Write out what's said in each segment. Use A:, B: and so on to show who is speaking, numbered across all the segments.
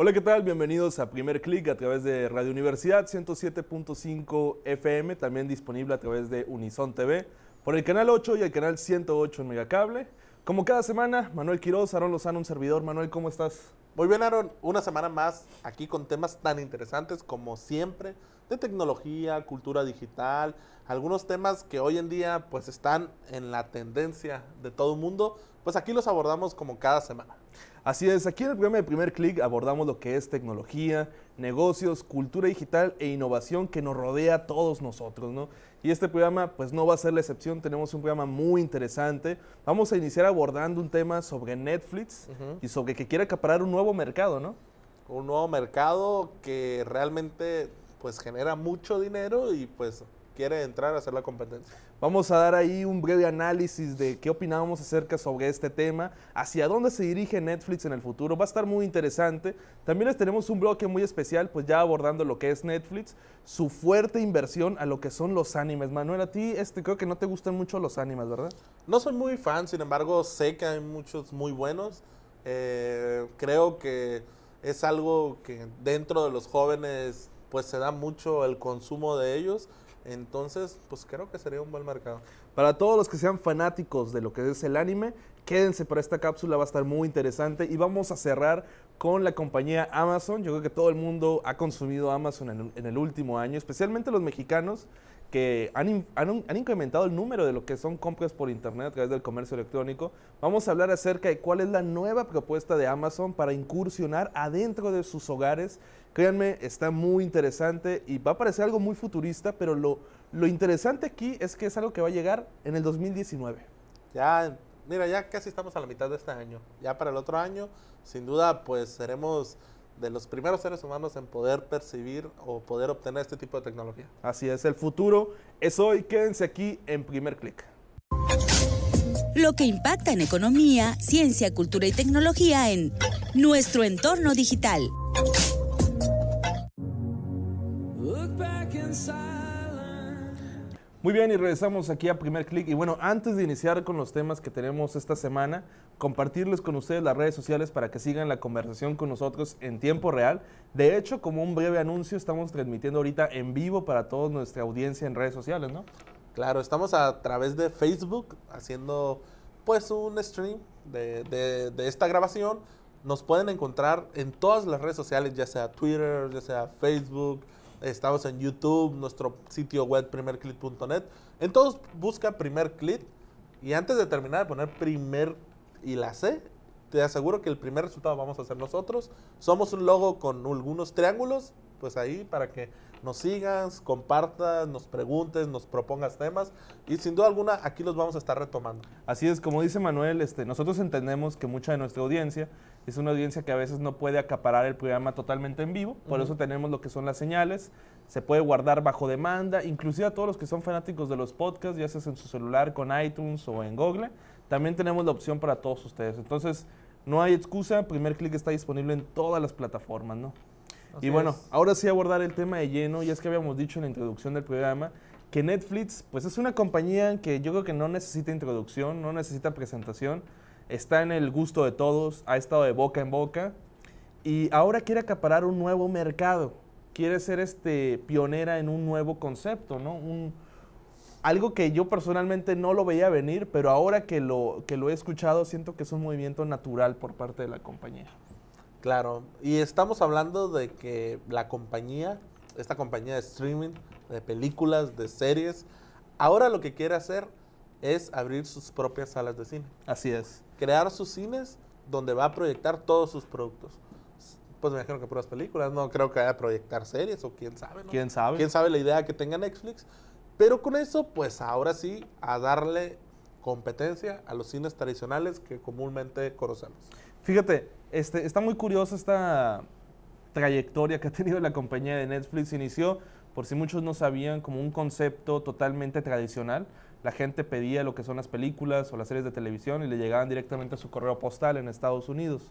A: Hola, ¿qué tal? Bienvenidos a Primer Click a través de Radio Universidad 107.5 FM, también disponible a través de Unison TV, por el canal 8 y el canal 108 en Megacable. Como cada semana, Manuel Quiroz, Aaron Lozano, un servidor. Manuel, ¿cómo estás?
B: Muy bien, Aaron. Una semana más aquí con temas tan interesantes como siempre de tecnología, cultura digital, algunos temas que hoy en día pues están en la tendencia de todo el mundo, pues aquí los abordamos como cada semana.
A: Así es, aquí en el programa de Primer Click abordamos lo que es tecnología, negocios, cultura digital e innovación que nos rodea a todos nosotros, ¿no? Y este programa pues no va a ser la excepción, tenemos un programa muy interesante. Vamos a iniciar abordando un tema sobre Netflix y sobre que quiere acaparar un nuevo mercado, ¿no?
B: Un nuevo mercado que realmente pues genera mucho dinero y pues quiere entrar a hacer la competencia.
A: Vamos a dar ahí un breve análisis de qué opinamos acerca sobre este tema, hacia dónde se dirige Netflix en el futuro. Va a estar muy interesante. También les tenemos un bloque muy especial, pues ya abordando lo que es Netflix, su fuerte inversión a lo que son los animes. Manuel, a ti este, creo que no te gustan mucho los animes, ¿verdad?
B: No soy muy fan, sin embargo sé que hay muchos muy buenos. Eh, creo que es algo que dentro de los jóvenes pues se da mucho el consumo de ellos. Entonces, pues creo que sería un buen mercado.
A: Para todos los que sean fanáticos de lo que es el anime, quédense para esta cápsula, va a estar muy interesante. Y vamos a cerrar con la compañía Amazon. Yo creo que todo el mundo ha consumido Amazon en en el último año, especialmente los mexicanos que han, han, incrementado el número de lo que son compras por internet a través del comercio electrónico. Vamos a hablar acerca de cuál es la nueva propuesta de Amazon para incursionar adentro de sus hogares. Créanme, está muy interesante y va a parecer algo muy futurista, pero lo, lo interesante aquí es que es algo que va a llegar en el 2019.
B: Ya, mira, ya casi estamos a la mitad de este año. Ya para el otro año, sin duda, pues seremos de los primeros seres humanos en poder percibir o poder obtener este tipo de tecnología.
A: Así es, el futuro es hoy. Quédense aquí en primer clic.
C: Lo que impacta en economía, ciencia, cultura y tecnología en nuestro entorno digital.
A: Muy bien, y regresamos aquí a Primer Click. Y bueno, antes de iniciar con los temas que tenemos esta semana, compartirles con ustedes las redes sociales para que sigan la conversación con nosotros en tiempo real. De hecho, como un breve anuncio, estamos transmitiendo ahorita en vivo para toda nuestra audiencia en redes sociales, ¿no?
B: Claro, estamos a través de Facebook haciendo pues un stream de, de, de esta grabación. Nos pueden encontrar en todas las redes sociales, ya sea Twitter, ya sea Facebook, Estamos en YouTube, nuestro sitio web primerclip.net. En todos busca primer clip y antes de terminar de poner primer y la C, te aseguro que el primer resultado vamos a hacer nosotros. Somos un logo con algunos triángulos, pues ahí para que nos sigas, compartas, nos preguntes, nos propongas temas y sin duda alguna aquí los vamos a estar retomando.
A: Así es, como dice Manuel, este, nosotros entendemos que mucha de nuestra audiencia es una audiencia que a veces no puede acaparar el programa totalmente en vivo, por eso tenemos lo que son las señales, se puede guardar bajo demanda, inclusive a todos los que son fanáticos de los podcasts, ya sea en su celular con iTunes o en Google, también tenemos la opción para todos ustedes. Entonces, no hay excusa, primer clic está disponible en todas las plataformas, ¿no? y bueno, ahora sí abordar el tema de lleno, y es que habíamos dicho en la introducción del programa que Netflix, pues es una compañía que yo creo que no necesita introducción, no necesita presentación, está en el gusto de todos, ha estado de boca en boca, y ahora quiere acaparar un nuevo mercado, quiere ser este pionera en un nuevo concepto, ¿no? Un, algo que yo personalmente no lo veía venir, pero ahora que lo, que lo he escuchado siento que es un movimiento natural por parte de la compañía.
B: Claro, y estamos hablando de que la compañía, esta compañía de streaming, de películas, de series, ahora lo que quiere hacer es abrir sus propias salas de cine.
A: Así es.
B: Crear sus cines donde va a proyectar todos sus productos. Pues me imagino que puras películas, no creo que vaya a proyectar series o quién sabe, ¿no?
A: ¿Quién sabe?
B: ¿Quién sabe la idea que tenga Netflix? Pero con eso, pues ahora sí, a darle competencia a los cines tradicionales que comúnmente conocemos.
A: Fíjate, este, está muy curiosa esta trayectoria que ha tenido la compañía de Netflix. Inició, por si muchos no sabían, como un concepto totalmente tradicional. La gente pedía lo que son las películas o las series de televisión y le llegaban directamente a su correo postal en Estados Unidos.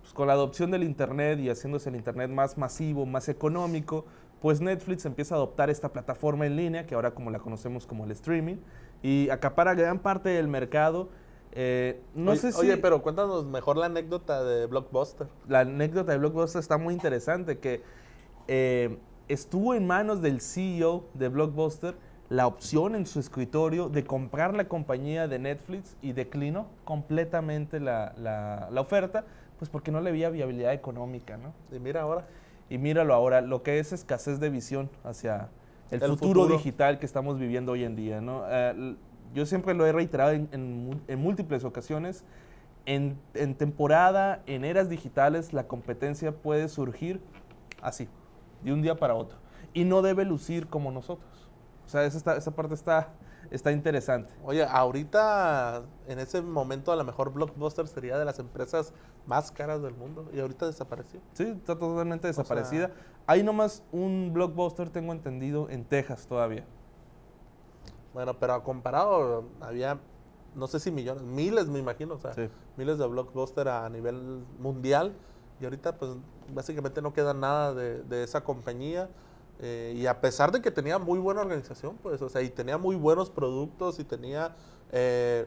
A: pues con la adopción del Internet y haciéndose el Internet más masivo, más económico, pues Netflix empieza a adoptar esta plataforma en línea, que ahora como la conocemos como el streaming, y acapara gran parte del mercado Eh, no
B: oye,
A: sé si...
B: Oye, pero cuéntanos mejor la anécdota de Blockbuster.
A: La anécdota de Blockbuster está muy interesante, que eh, estuvo en manos del CEO de Blockbuster la opción en su escritorio de comprar la compañía de Netflix y declinó completamente la, la- la oferta, pues porque no le veía viabilidad económica, ¿no?
B: Y mira ahora.
A: Y míralo ahora, lo que es escasez de visión hacia el,
B: El
A: futuro,
B: futuro.
A: digital que estamos viviendo hoy en día, ¿no? Eh, yo siempre lo he reiterado en, en en múltiples ocasiones. En, en temporada, en eras digitales, la competencia puede surgir así, de un día para otro. Y no debe lucir como nosotros. O sea, esa, está- esa parte está, está interesante.
B: Oye, ahorita, en ese momento, a lo mejor Blockbuster sería de las empresas más caras del mundo y ahorita desapareció.
A: Sí, está totalmente
B: sea-
A: desaparecida. Hay nomás un blockbuster, tengo entendido, en Texas todavía.
B: Bueno, pero comparado, había, no sé si millones, miles me imagino, o sea,
A: Sí.
B: miles de Blockbuster a nivel mundial. Y ahorita, pues, básicamente no queda nada de, de esa compañía. Eh, y a pesar de que tenía muy buena organización, pues, o sea, y tenía muy buenos productos y tenía eh,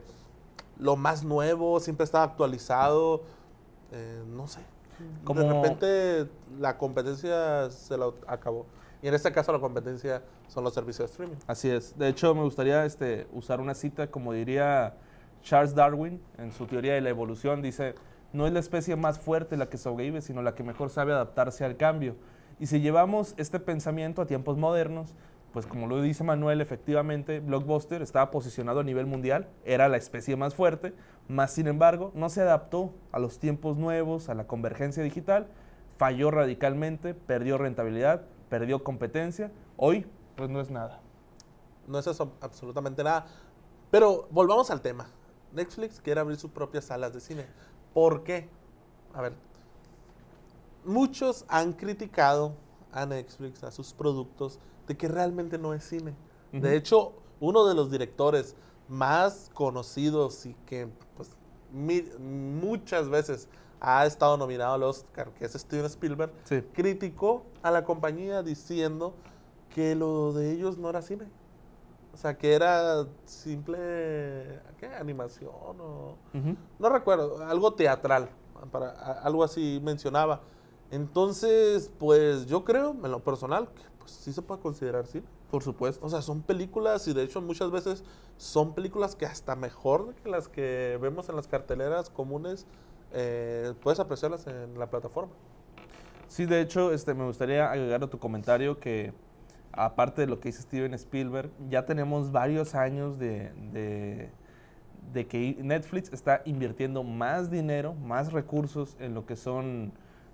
B: lo más nuevo, siempre estaba actualizado, eh, no sé.
A: Como-
B: De repente la competencia se lo acabó. Y en este caso la competencia son los servicios de streaming.
A: Así es. De hecho, me gustaría este, usar una cita, como diría Charles Darwin en su teoría de la evolución. Dice, no es la especie más fuerte la que sobrevive, sino la que mejor sabe adaptarse al cambio. Y si llevamos este pensamiento a tiempos modernos, pues como lo dice Manuel, efectivamente, Blockbuster estaba posicionado a nivel mundial, era la especie más fuerte, más sin embargo, no se adaptó a los tiempos nuevos, a la convergencia digital, falló radicalmente, perdió rentabilidad, perdió competencia. Hoy, pues no es nada.
B: No es eso absolutamente nada. Pero volvamos al tema. Netflix quiere abrir sus propias salas de cine. ¿Por qué? A ver, muchos han criticado a Netflix, a sus productos, de que realmente no es cine. De hecho, uno de los directores más conocidos y que pues, mi- muchas veces ha estado nominado al Oscar, que es Steven Spielberg,
A: Sí.
B: criticó a la compañía diciendo que lo de ellos no era cine. O sea, que era simple ¿qué? animación o no recuerdo, algo teatral, para, algo así mencionaba. Entonces, pues yo creo, en lo personal, que pues sí se puede considerar cine.
A: Por supuesto.
B: O sea, son películas y de hecho muchas veces son películas que hasta mejor que las que vemos en las carteleras comunes, eh, puedes apreciarlas en la plataforma.
A: Sí, de hecho, este, me gustaría agregar a tu comentario que, aparte de lo que dice Steven Spielberg, ya tenemos varios años de, de, de que Netflix está invirtiendo más dinero, más recursos en lo que son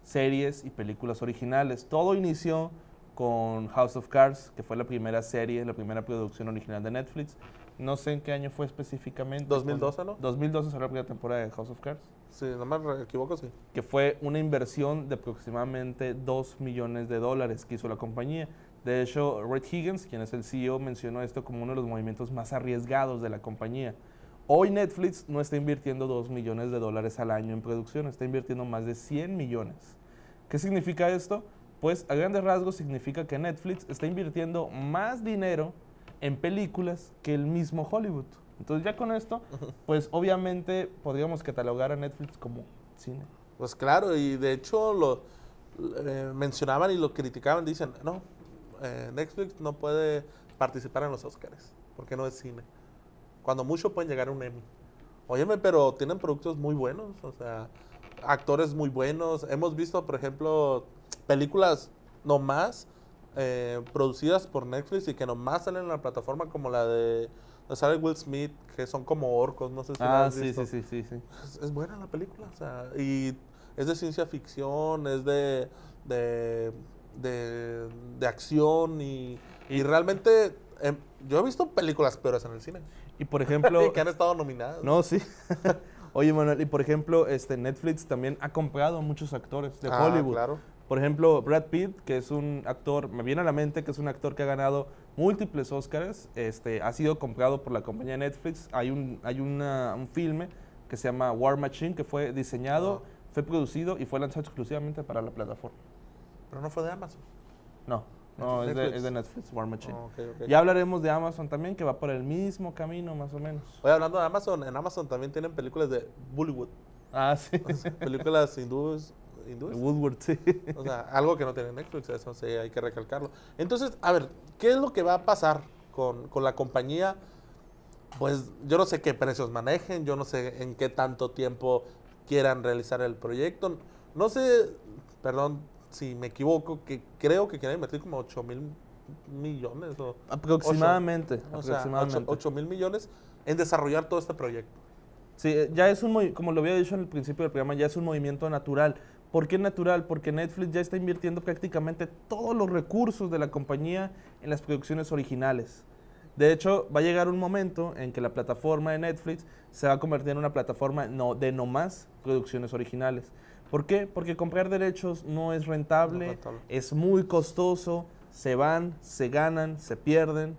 A: series y películas originales. Todo inició con House of Cards, que fue la primera serie, la primera producción original de Netflix. No sé en qué año fue específicamente.
B: 2012, ¿no?
A: 2012 fue la primera temporada de House of Cards
B: Si no me equivoco, sí.
A: que fue una inversión de aproximadamente 2 millones de dólares que hizo la compañía. De hecho, Red Higgins, quien es el CEO, mencionó esto como uno de los movimientos más arriesgados de la compañía. Hoy Netflix no está invirtiendo 2 millones de dólares al año en producción, está invirtiendo más de 100 millones. ¿Qué significa esto? Pues a grandes rasgos significa que Netflix está invirtiendo más dinero en películas que el mismo Hollywood. Entonces ya con esto, pues obviamente podríamos catalogar a Netflix como cine.
B: Pues claro, y de hecho lo eh, mencionaban y lo criticaban, dicen, no, eh, Netflix no puede participar en los Oscars, porque no es cine. Cuando mucho pueden llegar a un Emmy. Óyeme, pero tienen productos muy buenos, o sea, actores muy buenos. Hemos visto, por ejemplo, películas nomás eh, producidas por Netflix y que nomás salen en la plataforma como la de, sale Will Smith, que son como orcos, no sé si la
A: Ah,
B: has
A: sí,
B: visto.
A: sí, sí, sí, sí.
B: Es, es buena la película, o sea, y es de ciencia ficción, es de, de, de, de acción y, y realmente em, yo he visto películas peores en el cine
A: Y por ejemplo,
B: que han estado nominadas.
A: no, sí. Oye, Manuel, y por ejemplo, este Netflix también ha comprado a muchos actores de
B: Ah,
A: Hollywood.
B: claro.
A: Por ejemplo, Brad Pitt, que es un actor, me viene a la mente que es un actor que ha ganado múltiples Oscars, este, ha sido comprado por la compañía Netflix. Hay un, hay una- un filme que se llama War Machine, que fue diseñado, fue producido y fue lanzado exclusivamente para la plataforma.
B: Pero no fue de Amazon.
A: No, No, es de,
B: Netflix.
A: es de Netflix, War Machine.
B: Oh, ok.
A: Ya hablaremos de Amazon también, que va por el mismo camino, más o menos.
B: Oye, hablando de Amazon, en Amazon también tienen películas de Bollywood.
A: Ah, sí.
B: películas hindúes. hindúes.
A: Woodward, sí.
B: O sea, algo que no tiene Netflix, eso sí hay que recalcarlo. Entonces, a ver, ¿qué es lo que va a pasar con, con la compañía? Pues yo no sé qué precios manejen, yo no sé en qué tanto tiempo quieran realizar el proyecto. No sé, perdón si me equivoco, que creo que quieren invertir como 8 mil millones o,
A: Aproximadamente.
B: o sea,
A: aproximadamente.
B: 8 mil millones en desarrollar todo este proyecto.
A: Sí, eh, ya es un, como lo había dicho en el principio del programa, ya es un movimiento natural. ¿Por qué natural? Porque Netflix ya está invirtiendo prácticamente todos los recursos de la compañía en las producciones originales. De hecho, va a llegar un momento en que la plataforma de Netflix se va a convertir en una plataforma no, de no más producciones originales. ¿Por qué? Porque comprar derechos no es rentable,
B: No es rentable.
A: es muy costoso, se van, se ganan, se pierden.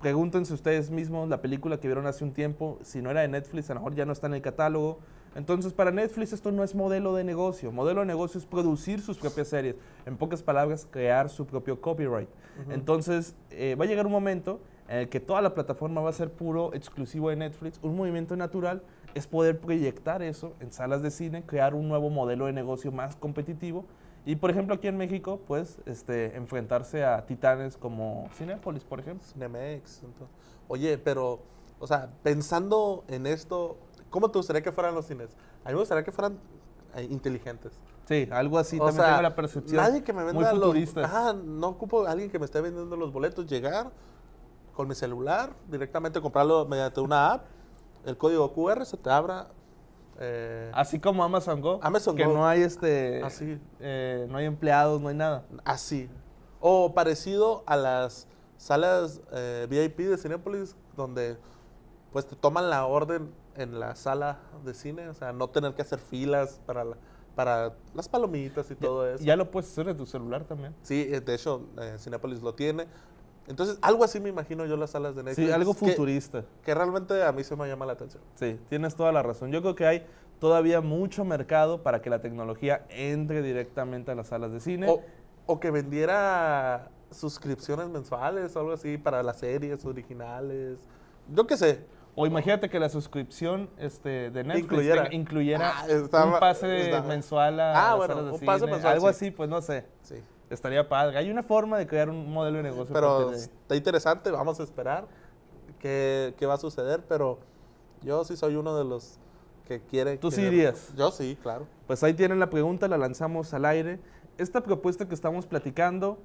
A: Pregúntense ustedes mismos la película que vieron hace un tiempo, si no era de Netflix, a lo mejor ya no está en el catálogo. Entonces, para Netflix esto no es modelo de negocio. Modelo de negocio es producir sus propias series. En pocas palabras, crear su propio copyright. Entonces, eh, va a llegar un momento en el que toda la plataforma va a ser puro exclusivo de Netflix. Un movimiento natural es poder proyectar eso en salas de cine, crear un nuevo modelo de negocio más competitivo. Y, por ejemplo, aquí en México, pues, este, enfrentarse a titanes como Cinépolis, por ejemplo.
B: Cinemex. entonces. Oye, pero, o sea, pensando en esto, ¿cómo te gustaría que fueran los cines? A mí me gustaría que fueran eh, inteligentes.
A: Sí, algo así
B: o
A: también
B: sea,
A: tengo la percepción.
B: nadie que me
A: muy
B: venda los...
A: futurista.
B: Ah, no ocupo a alguien que me esté vendiendo los boletos, llegar con mi celular, directamente comprarlo mediante una app, el código QR se te abra. eh,
A: Así como Amazon Go.
B: Amazon
A: que
B: Go.
A: no hay este.
B: Así.
A: eh, no hay empleados, no hay nada.
B: Así. O parecido a las salas eh, VIP de Cinépolis, donde pues te toman la orden en la sala de cine, o sea, no tener que hacer filas para, la- para las palomitas y todo eso.
A: Ya lo puedes hacer de tu celular también.
B: Sí, eh, de hecho, eh, Cinépolis lo tiene. Entonces, algo así me imagino yo las salas de Netflix.
A: Sí, algo futurista.
B: Que, realmente a mí se me llama la atención.
A: Sí, tienes toda la razón. Yo creo que hay todavía mucho mercado para que la tecnología entre directamente a las salas de cine.
B: O, o que vendiera suscripciones mensuales o algo así para las series originales. Yo qué sé.
A: O imagínate que la suscripción este, de Netflix
B: Incluyera. Ah, estaba-
A: un pase
B: estaba-
A: mensual a
B: Ah,
A: las
B: bueno,
A: salas de
B: un pase
A: cine,
B: mensual,
A: Algo
B: sí.
A: así, pues no sé.
B: Sí.
A: Estaría padre. Hay una forma de crear un modelo de negocio.
B: Pero está interesante, vamos a esperar qué, qué va a suceder, pero yo sí soy uno de los que quiere...
A: ¿Tú sí irías?
B: Yo sí, claro.
A: Pues ahí tienen la pregunta, la lanzamos al aire. Esta propuesta que estamos platicando,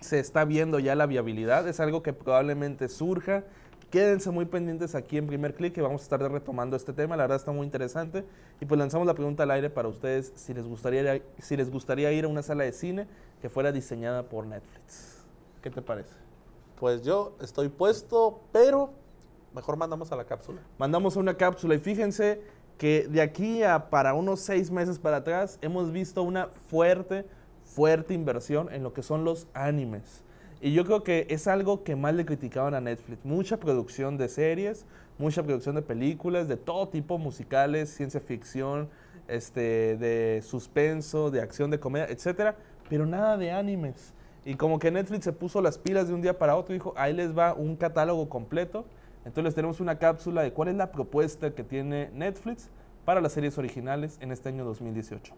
A: se está viendo ya la viabilidad, es algo que probablemente surja. Quédense muy pendientes aquí en primer clic que vamos a estar retomando este tema, la verdad está muy interesante. Y pues lanzamos la pregunta al aire para ustedes si les gustaría, si les gustaría ir a una sala de cine que fuera diseñada por Netflix. ¿Qué te parece?
B: Pues yo estoy puesto, pero mejor mandamos a la cápsula.
A: mandamos una cápsula y fíjense que de aquí a para unos seis meses para atrás hemos visto una fuerte, fuerte inversión en lo que son los animes. Y yo creo que es algo que más le criticaban a Netflix. Mucha producción de series, mucha producción de películas, de todo tipo, musicales, ciencia ficción, este, de suspenso, de acción, de comedia, etcétera, pero nada de animes. Y como que Netflix se puso las pilas de un día para otro y dijo, ahí les va un catálogo completo. Entonces les tenemos una cápsula de cuál es la propuesta que tiene Netflix para las series originales en este año 2018.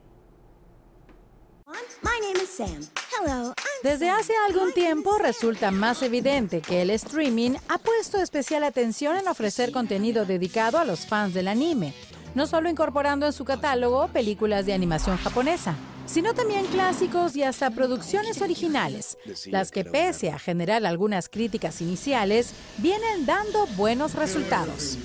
D: Desde
E: Sam.
D: hace algún tiempo resulta más evidente que el streaming ha puesto especial atención en ofrecer contenido dedicado a los fans del anime, no solo incorporando en su catálogo películas de animación japonesa, sino también clásicos y hasta producciones originales, las que pese a generar algunas críticas iniciales, vienen dando buenos resultados.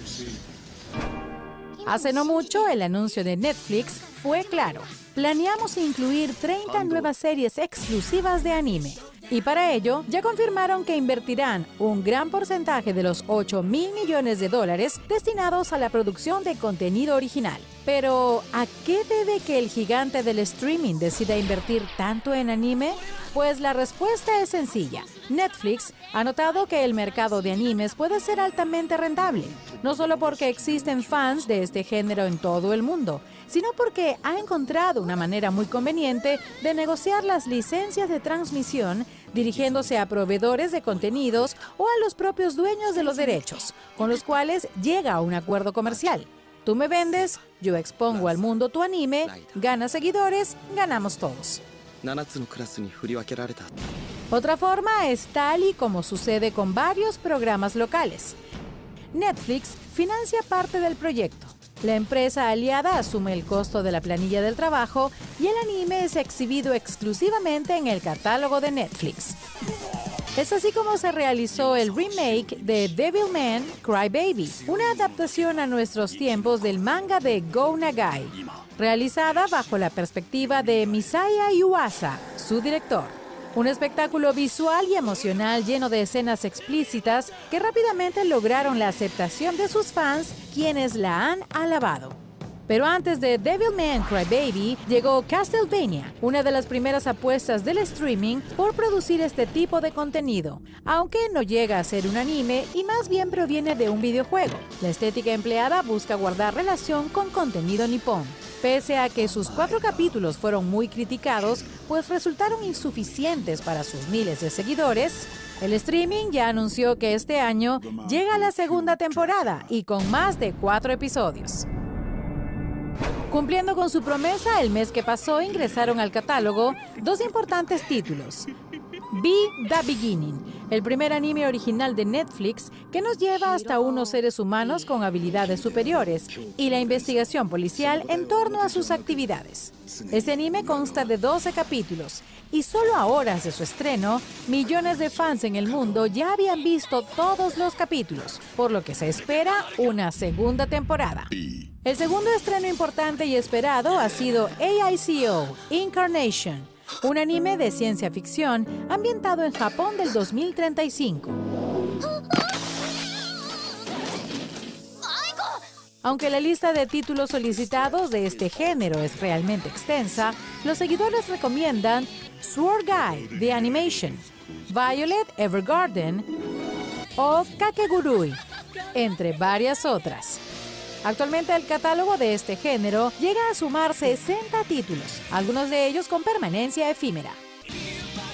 D: Hace no mucho, el anuncio de Netflix fue claro. Planeamos incluir 30 nuevas series exclusivas de anime. Y para ello, ya confirmaron que invertirán un gran porcentaje de los 8 mil millones de dólares destinados a la producción de contenido original. Pero, ¿a qué debe que el gigante del streaming decida invertir tanto en anime? Pues la respuesta es sencilla. Netflix ha notado que el mercado de animes puede ser altamente rentable, no solo porque existen fans de este género en todo el mundo, sino porque ha encontrado una manera muy conveniente de negociar las licencias de transmisión dirigiéndose a proveedores de contenidos o a los propios dueños de los derechos, con los cuales llega a un acuerdo comercial. Tú me vendes, yo expongo al mundo tu anime, ganas seguidores, ganamos todos. Otra forma es tal y como sucede con varios programas locales. Netflix financia parte del proyecto. La empresa aliada asume el costo de la planilla del trabajo y el anime es exhibido exclusivamente en el catálogo de Netflix. Es así como se realizó el remake de Devilman Crybaby, una adaptación a nuestros tiempos del manga de Go Nagai, realizada bajo la perspectiva de Misaya Yuasa, su director. Un espectáculo visual y emocional lleno de escenas explícitas que rápidamente lograron la aceptación de sus fans, quienes la han alabado. Pero antes de Devilman Crybaby llegó Castlevania, una de las primeras apuestas del streaming por producir este tipo de contenido, aunque no llega a ser un anime y más bien proviene de un videojuego. La estética empleada busca guardar relación con contenido nipón. Pese a que sus cuatro capítulos fueron muy criticados, pues resultaron insuficientes para sus miles de seguidores, el streaming ya anunció que este año llega la segunda temporada y con más de cuatro episodios. Cumpliendo con su promesa, el mes que pasó ingresaron al catálogo dos importantes títulos. Be The Beginning, el primer anime original de Netflix que nos lleva hasta unos seres humanos con habilidades superiores y la investigación policial en torno a sus actividades. Este anime consta de 12 capítulos y solo a horas de su estreno, millones de fans en el mundo ya habían visto todos los capítulos, por lo que se espera una segunda temporada. El segundo estreno importante y esperado ha sido AICO, Incarnation, un anime de ciencia ficción ambientado en Japón del 2035. Aunque la lista de títulos solicitados de este género es realmente extensa, los seguidores recomiendan Sword Guy The Animation, Violet Evergarden o Kakegurui, entre varias otras. Actualmente el catálogo de este género llega a sumar 60 títulos, algunos de ellos con permanencia efímera.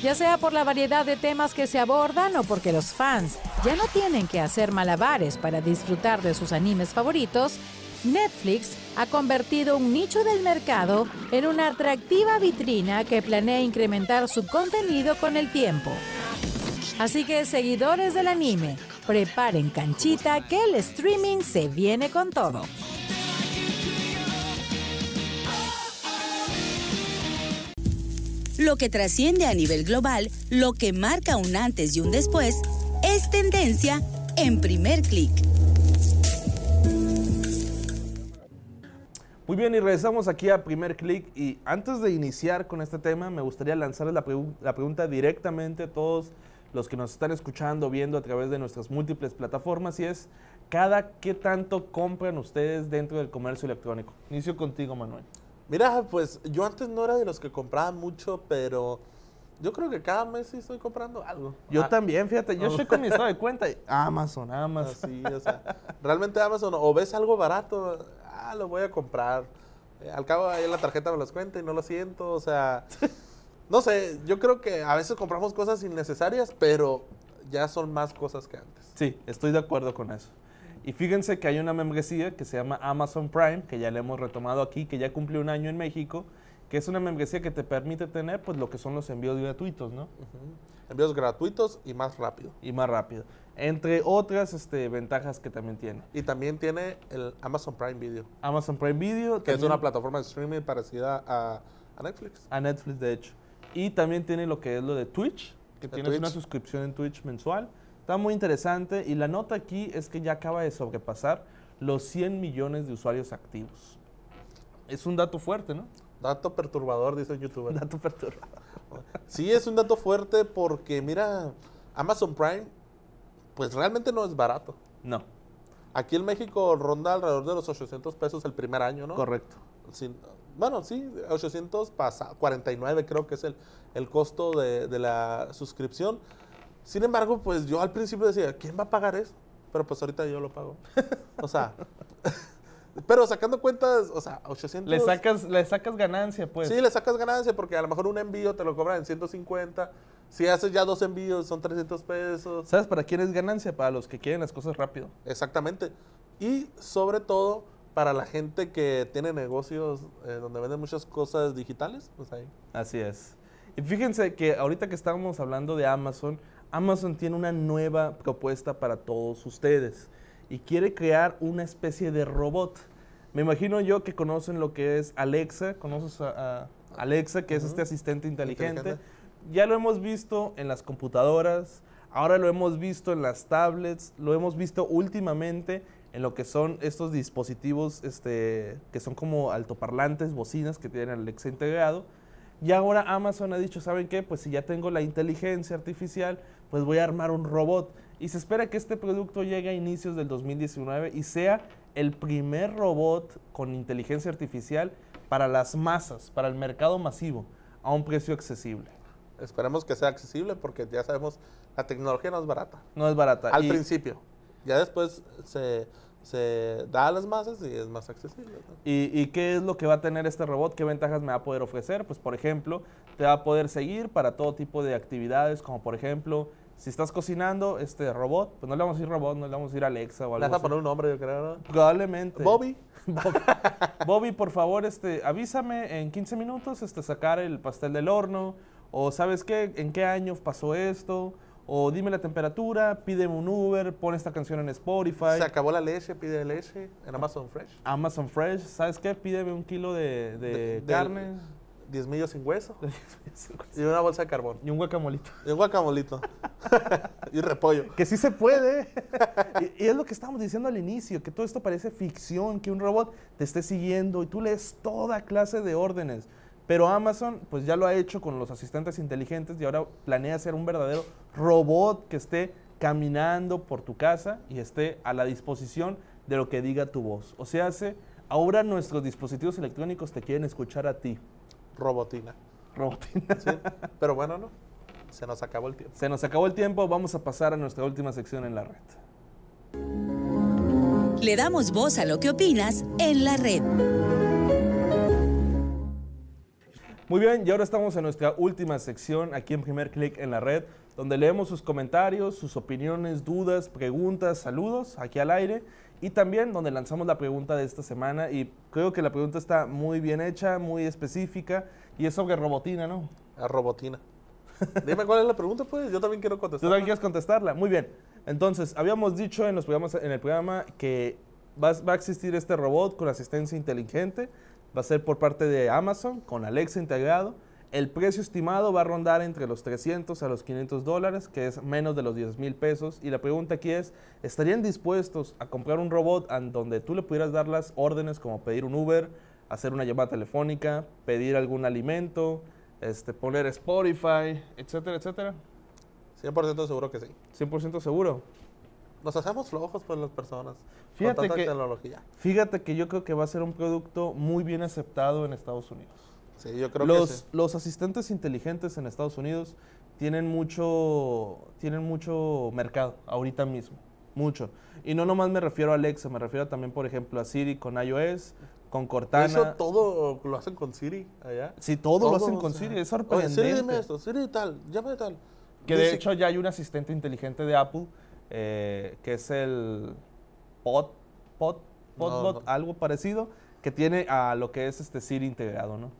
D: Ya sea por la variedad de temas que se abordan o porque los fans ya no tienen que hacer malabares para disfrutar de sus animes favoritos, Netflix ha convertido un nicho del mercado en una atractiva vitrina que planea incrementar su contenido con el tiempo. Así que seguidores del anime, preparen canchita que el streaming se viene con todo.
C: Lo que trasciende a nivel global, lo que marca un antes y un después, es tendencia en primer clic.
A: Muy bien, y regresamos aquí a primer clic. Y antes de iniciar con este tema, me gustaría lanzarles la, pregu- la pregunta directamente a todos los que nos están escuchando, viendo a través de nuestras múltiples plataformas, y es, ¿cada qué tanto compran ustedes dentro del comercio electrónico? Inicio contigo, Manuel.
B: Mira, pues yo antes no era de los que compraban mucho, pero yo creo que cada mes sí estoy comprando algo.
A: Yo
B: Ah,
A: también, fíjate, yo estoy con mi estado de cuenta. y Amazon, Amazon.
B: Así, o sea, realmente Amazon, o ves algo barato, ah, lo voy a comprar. Eh, al cabo ahí la tarjeta me los cuenta y no lo siento, o sea, no sé, yo creo que a veces compramos cosas innecesarias, pero ya son más cosas que antes.
A: Sí, estoy de acuerdo con eso. Y fíjense que hay una membresía que se llama Amazon Prime, que ya le hemos retomado aquí, que ya cumplió un año en México, que es una membresía que te permite tener pues lo que son los envíos gratuitos, ¿no?
B: Envíos gratuitos y más rápido.
A: Y más rápido. Entre otras este, ventajas que también tiene.
B: Y también tiene el Amazon Prime Video,
A: Amazon Prime Video,
B: que es una plataforma de streaming parecida a, a Netflix.
A: a Netflix de hecho. Y también tiene lo que es lo de Twitch, que tienes una suscripción en Twitch mensual. Está muy interesante y la nota aquí es que ya acaba de sobrepasar los 100 millones de usuarios activos. Es un dato fuerte, ¿no?
B: Dato perturbador, dice un youtuber.
A: Dato perturbador.
B: Sí, es un dato fuerte porque, mira, Amazon Prime, pues realmente no es barato.
A: No,
B: Aquí en México ronda alrededor de los 800 pesos el primer año, ¿no?
A: correcto.
B: Bueno, sí, 800 pasa, 49 creo que es el, el costo de, de la suscripción. Sin embargo, pues yo al principio decía, ¿quién va a pagar eso? Pero pues ahorita yo lo pago. O sea, pero sacando cuentas, o sea, 800...
A: Le sacas, le sacas ganancia, pues.
B: Sí, le sacas ganancia porque a lo mejor un envío te lo cobran en 150. Si haces ya dos envíos, son 300 pesos.
A: ¿Sabes para quién es ganancia? Para los que quieren las cosas rápido.
B: Exactamente. Y sobre todo para la gente que tiene negocios eh, donde venden muchas cosas digitales, pues ahí.
A: Así es. Y fíjense que ahorita que estábamos hablando de Amazon, Amazon tiene una nueva propuesta para todos ustedes y quiere crear una especie de robot. Me imagino yo que conocen lo que es Alexa, conoces a, a Alexa, que es este asistente inteligente.
B: Inteligente.
A: Ya lo hemos visto en las computadoras, ahora lo hemos visto en las tablets, lo hemos visto últimamente en lo que son estos dispositivos este, que son como altoparlantes, bocinas que tienen Alexa integrado. Y ahora Amazon ha dicho, ¿saben qué? Pues si ya tengo la inteligencia artificial, pues voy a armar un robot. Y se espera que este producto llegue a inicios del 2019 y sea el primer robot con inteligencia artificial para las masas, para el mercado masivo, a un precio accesible.
B: Esperemos que sea accesible porque ya sabemos, la tecnología no es barata.
A: No es barata.
B: Al
A: Y-
B: principio. Ya después se, se da a las masas y es más accesible. ¿no?
A: ¿Y, y qué es lo que va a tener este robot? ¿Qué ventajas me va a poder ofrecer? Pues, por ejemplo, te va a poder seguir para todo tipo de actividades, como por ejemplo, si estás cocinando, este robot, pues no le vamos a decir robot, no le vamos a decir Alexa o
B: Le
A: algo así.
B: poner un nombre, yo creo, ¿no?
A: Probablemente.
B: Bobby.
A: Bobby, Bobby, por favor, este, avísame en 15 minutos este, sacar el pastel del horno. O ¿sabes qué? ¿En qué año pasó esto? O dime la temperatura, pídeme un Uber, pon esta canción en Spotify.
B: Se acabó la leche, pide leche en Amazon Fresh.
A: Amazon Fresh, ¿sabes qué? Pídeme un kilo de, de
B: De-
A: carne.
B: Diez millos sin hueso. y una bolsa de carbón.
A: y un guacamolito.
B: Y un guacamolito. y repollo.
A: Que sí se puede. y, y es lo que estábamos diciendo al inicio, que todo esto parece ficción, que un robot te esté siguiendo y tú lees toda clase de órdenes. Pero Amazon, pues ya lo ha hecho con los asistentes inteligentes y ahora planea hacer un verdadero robot que esté caminando por tu casa y esté a la disposición de lo que diga tu voz. O sea, hace, ahora nuestros dispositivos electrónicos te quieren escuchar a ti.
B: Robotina.
A: Robotina.
B: ¿sí? Pero bueno, no. Se nos acabó el tiempo.
A: Se nos acabó el tiempo, vamos a pasar a nuestra última sección en la red.
C: Le damos voz a lo que opinas en la red.
A: Muy bien, y ahora estamos en nuestra última sección aquí en Primer Click en la red, donde leemos sus comentarios, sus opiniones, dudas, preguntas, saludos aquí al aire y también donde lanzamos la pregunta de esta semana y creo que la pregunta está muy bien hecha, muy específica y es sobre robotina, ¿no?
B: A robotina. Dime cuál es la pregunta, pues. Yo también quiero
A: ¿Tú
B: contestar.
A: también quieres contestarla? Muy bien. Entonces, habíamos dicho en, los programas, en el programa que va, va a existir este robot con asistencia inteligente. Va a ser por parte de Amazon, con Alexa integrado. El precio estimado va a rondar entre los 300 a los 500 dólares, que es menos de los 10 mil pesos. Y la pregunta aquí es, ¿estarían dispuestos a comprar un robot en donde tú le pudieras dar las órdenes como pedir un Uber, hacer una llamada telefónica, pedir algún alimento, este, poner Spotify, etcétera, etcétera?
B: 100% seguro que sí.
A: 100% seguro.
B: Nos hacemos flojos por las personas.
A: Fíjate
B: con tanta
A: que-
B: tecnología.
A: Fíjate que yo creo que va a ser un producto muy bien aceptado en Estados Unidos.
B: Sí, yo creo
A: Los,
B: que sí.
A: los asistentes inteligentes en Estados Unidos tienen mucho, tienen mucho mercado ahorita mismo. Mucho. Y no nomás me refiero a Alexa, me refiero también, por ejemplo, a Siri con iOS, con Cortana.
B: hecho, todo lo hacen con Siri allá.
A: Sí, todo, lo hacen
B: o
A: con
B: sea,
A: Siri, es
B: Oye,
A: sorprendente.
B: Siri, dime esto. Siri tal. Llama de tal.
A: Que de
B: Dice-
A: hecho ya hay un asistente inteligente de Apple, eh, que es el Pod, Pod, Podbot,
B: No, no.
A: algo parecido, que tiene a lo que es este Siri integrado, ¿no?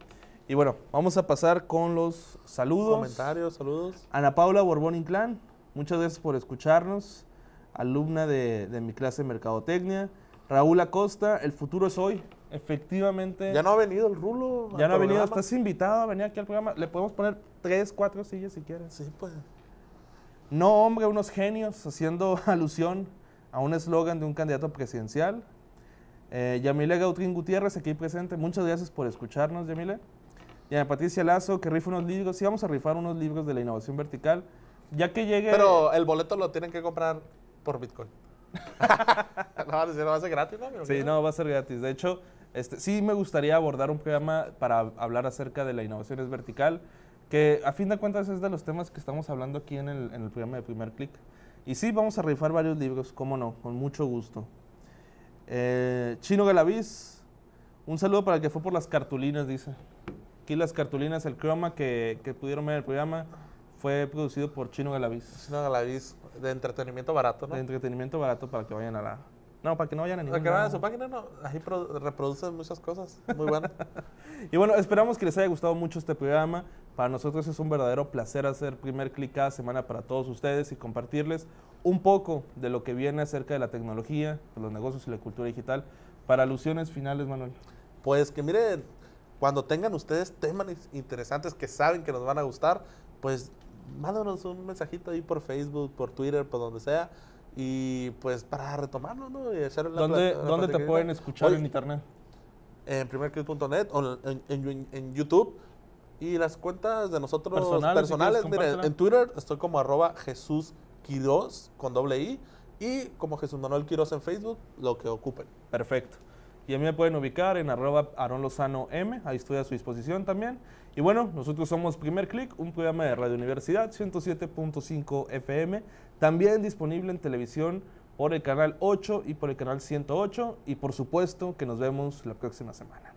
A: Y bueno, vamos a pasar con los saludos.
B: Comentarios, saludos.
A: Ana Paula Borbón Inclán, muchas gracias por escucharnos, alumna de, de mi clase de Mercadotecnia. Raúl Acosta, el futuro es hoy. Efectivamente,
B: Ya no ha venido el rulo.
A: ya no ha venido,
B: programa?
A: estás invitado a venir aquí al programa. Le podemos poner tres, cuatro sillas si quieres.
B: Sí, pues.
A: No, hombre, unos genios, haciendo alusión a un eslogan de un candidato presidencial. Eh, Yamile Gautrín Gutiérrez, aquí presente, muchas gracias por escucharnos, Yamile. Y a Patricia Lazo, que rifa unos libros. Sí, vamos a rifar unos libros de la innovación vertical. Ya que llegue.
B: Pero el boleto lo tienen que comprar por Bitcoin. no, no, va a ser gratis, ¿no?
A: Sí, no, va a ser gratis. De hecho, este, sí me gustaría abordar un programa para hablar acerca de la innovación vertical, que a fin de cuentas es de los temas que estamos hablando aquí en el, en el programa de Primer Click. Y sí, vamos a rifar varios libros, cómo no, con mucho gusto. Eh, Chino Galaviz, un saludo para el que fue por las cartulinas, dice. Aquí las cartulinas, el croma que, que pudieron ver en el programa, fue producido por Chino Galaviz.
B: Una Galaviz de entretenimiento barato, ¿no?
A: De entretenimiento barato para que vayan a la... No, para que no vayan a ningún
B: Para que vayan a su página, no. Ahí pro- reproducen muchas cosas. Muy buenas.
A: Y bueno, esperamos que les haya gustado mucho este programa. Para nosotros es un verdadero placer hacer primer clic cada semana para todos ustedes y compartirles un poco de lo que viene acerca de la tecnología, de los negocios y la cultura digital. Para alusiones finales, Manuel.
B: Pues que miren, cuando tengan ustedes temas interesantes que saben que nos van a gustar, pues mándanos un mensajito ahí por Facebook, por Twitter, por donde sea. Y pues para retomarlo, ¿no? Y la
A: ¿Dónde, ¿dónde te pueden escuchar en internet?
B: En primerclick.net o en, en- en YouTube. Y las cuentas de nosotros
A: Personales,
B: personales,
A: si quieres,
B: miren,
A: compártela.
B: en Twitter estoy como arroba Jesús Quiroz con doble I. Y como Jesús Manuel Quiroz en Facebook, lo que ocupen.
A: Perfecto. Y a mí me pueden ubicar en arroba Aaron Lozano M, ahí estoy a su disposición también. Y bueno, nosotros somos Primer Click, un programa de Radio Universidad 107.5 FM, también disponible en televisión por el canal 8 y por el canal 108. Y por supuesto que nos vemos la próxima semana.